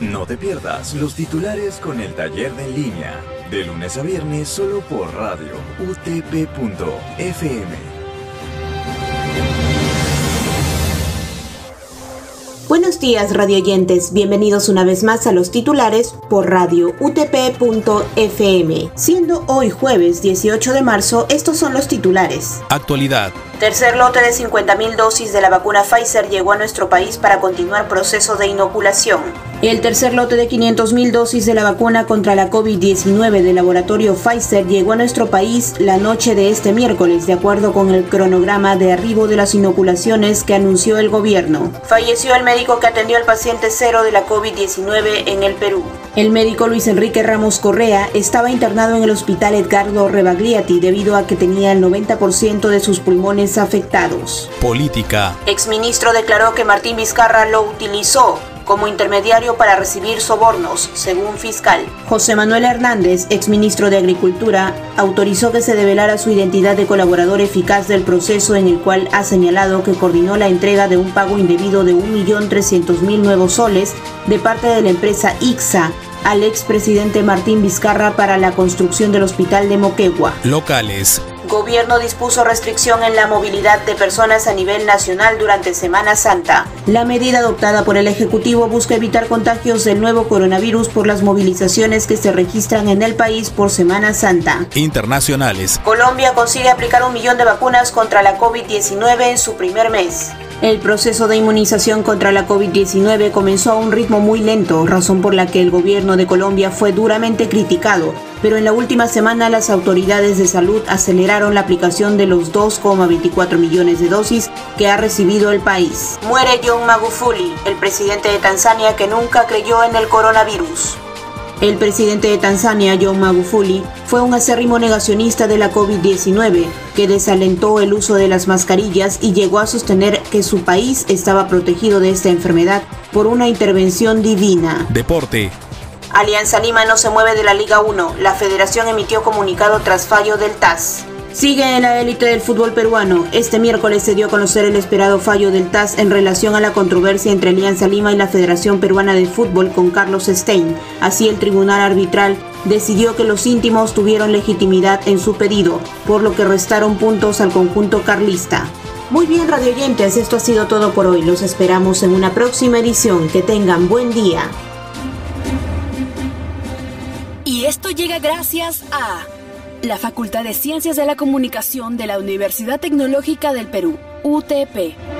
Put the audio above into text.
No te pierdas los titulares con el taller de en línea, de lunes a viernes solo por radio utp.fm. Buenos días radioyentes, bienvenidos una vez más a los titulares por radio utp.fm. Siendo hoy jueves 18 de marzo, estos son los titulares. Actualidad. Tercer lote de 50.000 dosis de la vacuna Pfizer llegó a nuestro país para continuar proceso de inoculación. El tercer lote de 500.000 dosis de la vacuna contra la COVID-19 del laboratorio Pfizer llegó a nuestro país la noche de este miércoles, de acuerdo con el cronograma de arribo de las inoculaciones que anunció el gobierno. Falleció el médico que atendió al paciente cero de la COVID-19 en el Perú. El médico Luis Enrique Ramos Correa estaba internado en el hospital Edgardo Rebagliati debido a que tenía el 90% de sus pulmones afectados. Política. Exministro declaró que Martín Vizcarra lo utilizó como intermediario para recibir sobornos, según fiscal. José Manuel Hernández, exministro de Agricultura, autorizó que se develara su identidad de colaborador eficaz del proceso en el cual ha señalado que coordinó la entrega de un pago indebido de 1.300.000 nuevos soles de parte de la empresa IXA al expresidente Martín Vizcarra para la construcción del hospital de Moquegua. Locales. Gobierno dispuso restricción en la movilidad de personas a nivel nacional durante Semana Santa. La medida adoptada por el Ejecutivo busca evitar contagios del nuevo coronavirus por las movilizaciones que se registran en el país por Semana Santa. Internacionales. Colombia consigue aplicar un millón de vacunas contra la COVID-19 en su primer mes. El proceso de inmunización contra la COVID-19 comenzó a un ritmo muy lento, razón por la que el gobierno de Colombia fue duramente criticado, pero en la última semana las autoridades de salud aceleraron la aplicación de los 2,24 millones de dosis que ha recibido el país. Muere John Magufuli, el presidente de Tanzania que nunca creyó en el coronavirus. El presidente de Tanzania, John Magufuli, fue un acérrimo negacionista de la COVID-19, que desalentó el uso de las mascarillas y llegó a sostener que su país estaba protegido de esta enfermedad por una intervención divina. Deporte. Alianza Lima no se mueve de la Liga 1. La federación emitió comunicado tras fallo del TAS. Sigue en la élite del fútbol peruano. Este miércoles se dio a conocer el esperado fallo del TAS en relación a la controversia entre Alianza Lima y la Federación Peruana de Fútbol con Carlos Stein. Así el tribunal arbitral decidió que los íntimos tuvieron legitimidad en su pedido, por lo que restaron puntos al conjunto carlista. Muy bien, radioyentes, esto ha sido todo por hoy. Los esperamos en una próxima edición. Que tengan buen día. Y esto llega gracias a la Facultad de Ciencias de la Comunicación de la Universidad Tecnológica del Perú, UTP.